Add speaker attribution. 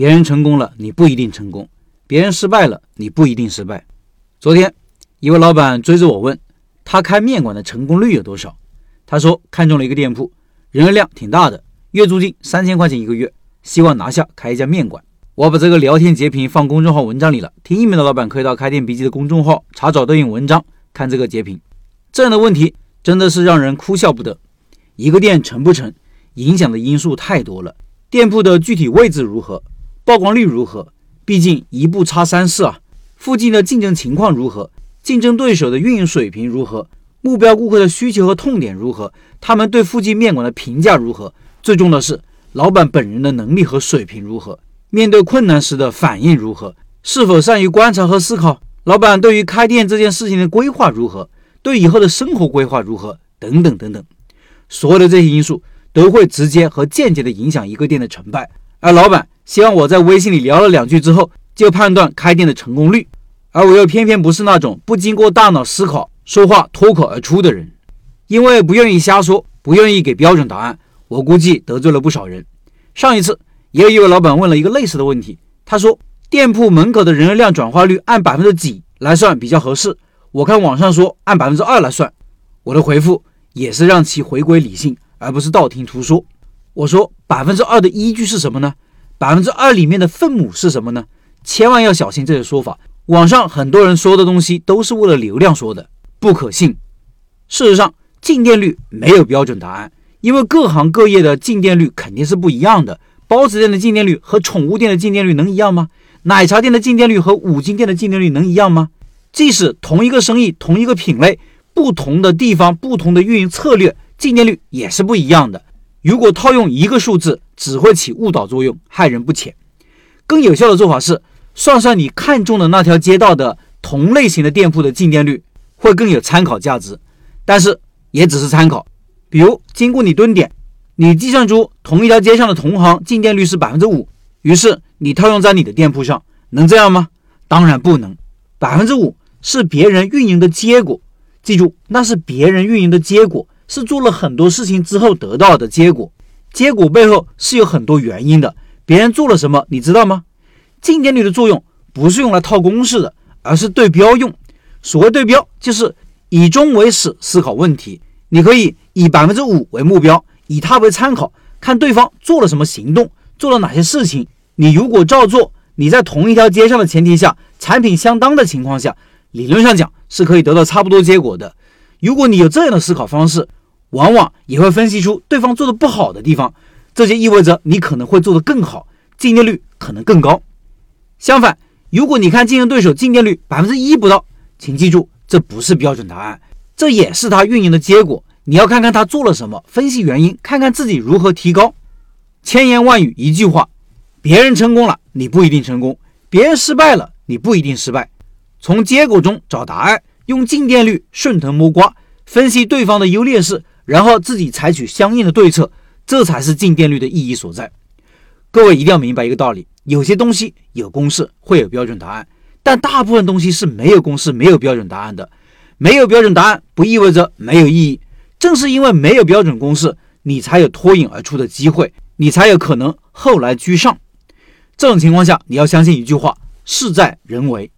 Speaker 1: 别人成功了，你不一定成功；别人失败了，你不一定失败。昨天，一位老板追着我问，他开面馆的成功率有多少？他说看中了一个店铺，人流量挺大的，月租金三千块钱一个月，希望拿下开一家面馆。我把这个聊天截屏放公众号文章里了，听音频的老板可以到开店笔记的公众号查找对应文章，看这个截屏。这样的问题真的是让人哭笑不得。一个店成不成，影响的因素太多了，店铺的具体位置如何？曝光率如何？毕竟一步差三四啊！附近的竞争情况如何？竞争对手的运营水平如何？目标顾客的需求和痛点如何？他们对附近面馆的评价如何？最重要的是，老板本人的能力和水平如何？面对困难时的反应如何？是否善于观察和思考？老板对于开店这件事情的规划如何？对以后的生活规划如何？等等等等，所有的这些因素都会直接和间接的影响一个店的成败。而老板。希望我在微信里聊了两句之后就判断开店的成功率，而我又偏偏不是那种不经过大脑思考说话脱口而出的人，因为不愿意瞎说，不愿意给标准答案，我估计得罪了不少人。上一次也有一位老板问了一个类似的问题，他说店铺门口的人流量转化率按百分之几来算比较合适？我看网上说按百分之二来算，我的回复也是让其回归理性，而不是道听途说。我说百分之二的依据是什么呢？百分之二里面的分母是什么呢？千万要小心这些说法。网上很多人说的东西都是为了流量说的，不可信。事实上，进店率没有标准答案，因为各行各业的进店率肯定是不一样的。包子店的进店率和宠物店的进店率能一样吗？奶茶店的进店率和五金店的进店率能一样吗？即使同一个生意、同一个品类，不同的地方、不同的运营策略，进店率也是不一样的。如果套用一个数字，只会起误导作用，害人不浅。更有效的做法是，算算你看中的那条街道的同类型的店铺的进店率，会更有参考价值。但是也只是参考。比如，经过你蹲点，你计算出同一条街上的同行进店率是百分之五，于是你套用在你的店铺上，能这样吗？当然不能。百分之五是别人运营的结果，记住，那是别人运营的结果。是做了很多事情之后得到的结果，结果背后是有很多原因的。别人做了什么，你知道吗？进店率的作用不是用来套公式的，而是对标用。所谓对标，就是以终为始思考问题。你可以以百分之五为目标，以它为参考，看对方做了什么行动，做了哪些事情。你如果照做，你在同一条街上的前提下，产品相当的情况下，理论上讲是可以得到差不多结果的。如果你有这样的思考方式，往往也会分析出对方做的不好的地方，这就意味着你可能会做得更好，进店率可能更高。相反，如果你看竞争对手进店率百分之一不到，请记住，这不是标准答案，这也是他运营的结果。你要看看他做了什么，分析原因，看看自己如何提高。千言万语一句话，别人成功了，你不一定成功；别人失败了，你不一定失败。从结果中找答案，用进店率顺藤摸瓜，分析对方的优劣势。然后自己采取相应的对策，这才是进店率的意义所在。各位一定要明白一个道理：有些东西有公式，会有标准答案，但大部分东西是没有公式、没有标准答案的。没有标准答案不意味着没有意义，正是因为没有标准公式，你才有脱颖而出的机会，你才有可能后来居上。这种情况下，你要相信一句话：事在人为。